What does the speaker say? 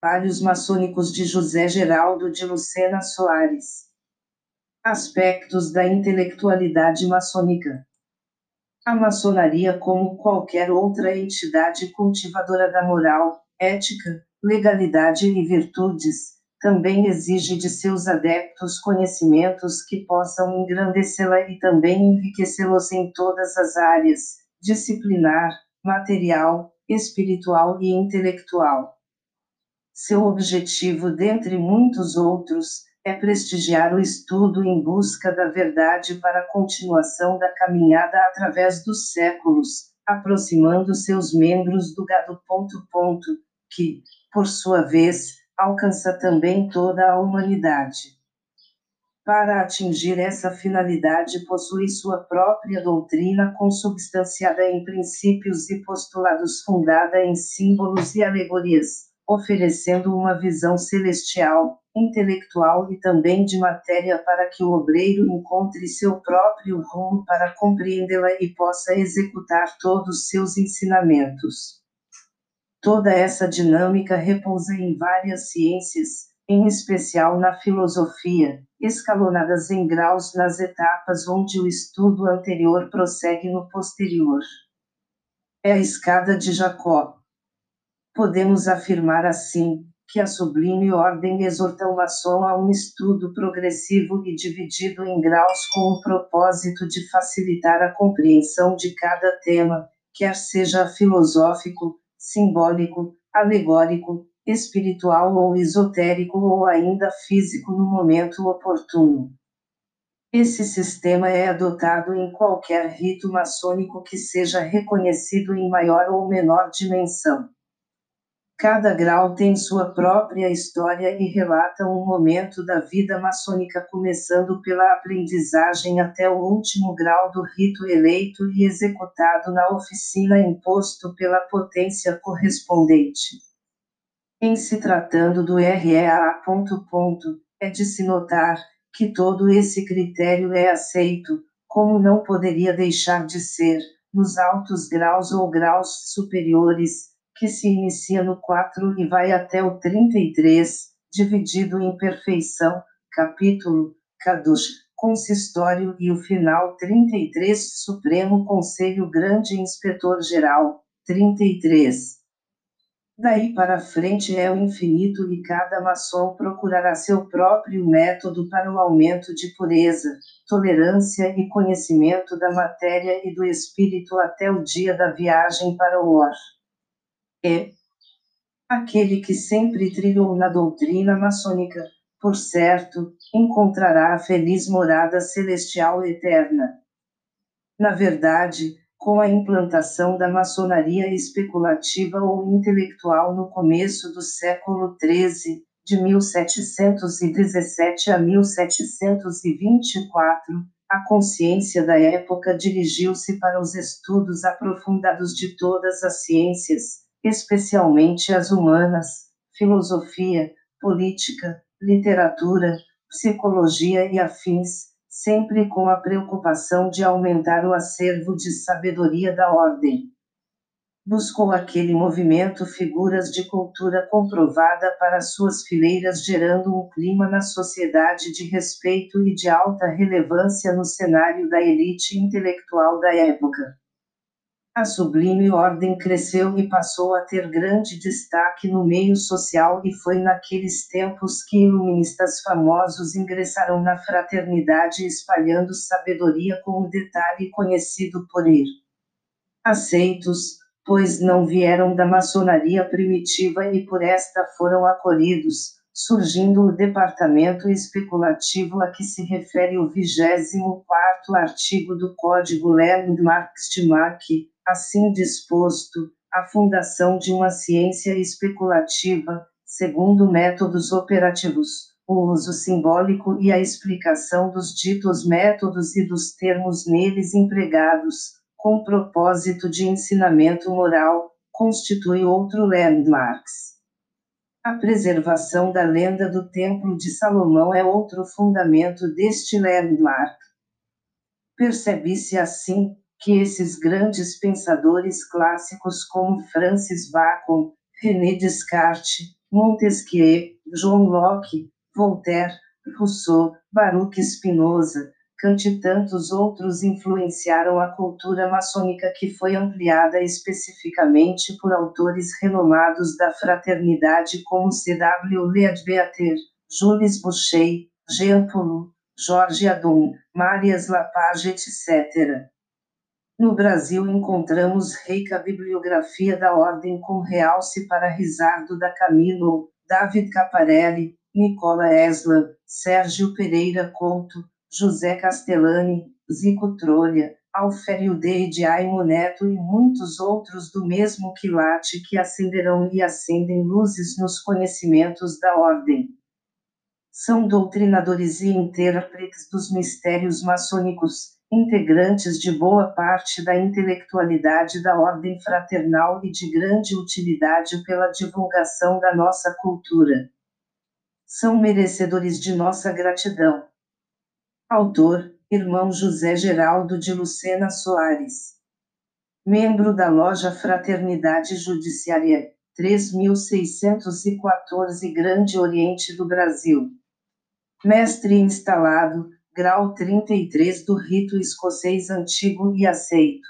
Trabalhos maçônicos de José Geraldo de Lucena Soares. Aspectos da intelectualidade maçônica. A maçonaria, como qualquer outra entidade cultivadora da moral, ética, legalidade e virtudes, também exige de seus adeptos conhecimentos que possam engrandecê-la e também enriquecê-los em todas as áreas, disciplinar, material, espiritual e intelectual. Seu objetivo, dentre muitos outros, é prestigiar o estudo em busca da verdade para a continuação da caminhada através dos séculos, aproximando seus membros do gado. Ponto, ponto, que, por sua vez, alcança também toda a humanidade. Para atingir essa finalidade, possui sua própria doutrina consubstanciada em princípios e postulados fundada em símbolos e alegorias, oferecendo uma visão celestial, intelectual e também de matéria para que o obreiro encontre seu próprio rumo para compreendê-la e possa executar todos seus ensinamentos. Toda essa dinâmica repousa em várias ciências, em especial na filosofia, escalonadas em graus nas etapas onde o estudo anterior prossegue no posterior. É a escada de Jacó. Podemos afirmar assim, que a sublime ordem exorta o maçom a um estudo progressivo e dividido em graus com o propósito de facilitar a compreensão de cada tema, quer seja filosófico, simbólico, alegórico, espiritual ou esotérico ou ainda físico no momento oportuno. Esse sistema é adotado em qualquer rito maçônico que seja reconhecido em maior ou menor dimensão. Cada grau tem sua própria história e relata um momento da vida maçônica, começando pela aprendizagem até o último grau do rito eleito e executado na oficina imposto pela potência correspondente. Em se tratando do REA. É de se notar que todo esse critério é aceito, como não poderia deixar de ser, nos altos graus ou graus superiores que se inicia no 4 e vai até o 33, dividido em perfeição, capítulo, Kadush, consistório e o final 33, Supremo Conselho Grande Inspetor Geral, 33. Daí para frente é o infinito e cada maçom procurará seu próprio método para o aumento de pureza, tolerância e conhecimento da matéria e do espírito até o dia da viagem para o Or é aquele que sempre trilhou na doutrina maçônica, por certo, encontrará a feliz morada celestial eterna. Na verdade, com a implantação da maçonaria especulativa ou intelectual no começo do século XIII, de 1717 a 1724, a consciência da época dirigiu-se para os estudos aprofundados de todas as ciências, especialmente as humanas, filosofia, política, literatura, psicologia e afins, sempre com a preocupação de aumentar o acervo de sabedoria da ordem. Buscou aquele movimento figuras de cultura comprovada para suas fileiras, gerando um clima na sociedade de respeito e de alta relevância no cenário da elite intelectual da época. A sublime ordem cresceu e passou a ter grande destaque no meio social e foi naqueles tempos que iluministas famosos ingressaram na fraternidade espalhando sabedoria com o detalhe conhecido por ele. Aceitos, pois não vieram da maçonaria primitiva e por esta foram acolhidos, surgindo o departamento especulativo a que se refere o 24 artigo do Código Landmarks de Mack, assim disposto, a fundação de uma ciência especulativa, segundo métodos operativos, o uso simbólico e a explicação dos ditos métodos e dos termos neles empregados, com propósito de ensinamento moral, constitui outro landmarks. A preservação da lenda do Templo de Salomão é outro fundamento deste landmark. Percebe-se assim, que esses grandes pensadores clássicos como Francis Bacon, René Descartes, Montesquieu, João Locke, Voltaire, Rousseau, Baruch Spinoza, Kant e tantos outros influenciaram a cultura maçônica que foi ampliada especificamente por autores renomados da fraternidade como C.W. Leadbeater, Jules Boucher, Jean Paul, Jorge Adon, Marias Lapage, etc. No Brasil encontramos rica bibliografia da ordem com realce para Risardo da Camilo, David Caparelli, Nicola Esla, Sérgio Pereira Couto, José Castellani, Zico Trolha, Alfério de Aimo Neto e muitos outros do mesmo quilate que acenderão e acendem luzes nos conhecimentos da ordem. São doutrinadores e intérpretes dos mistérios maçônicos, integrantes de boa parte da intelectualidade da ordem fraternal e de grande utilidade pela divulgação da nossa cultura. São merecedores de nossa gratidão. Autor: Irmão José Geraldo de Lucena Soares. Membro da Loja Fraternidade Judiciária 3614 Grande Oriente do Brasil. Mestre instalado, grau 33 do rito escocês antigo e aceito.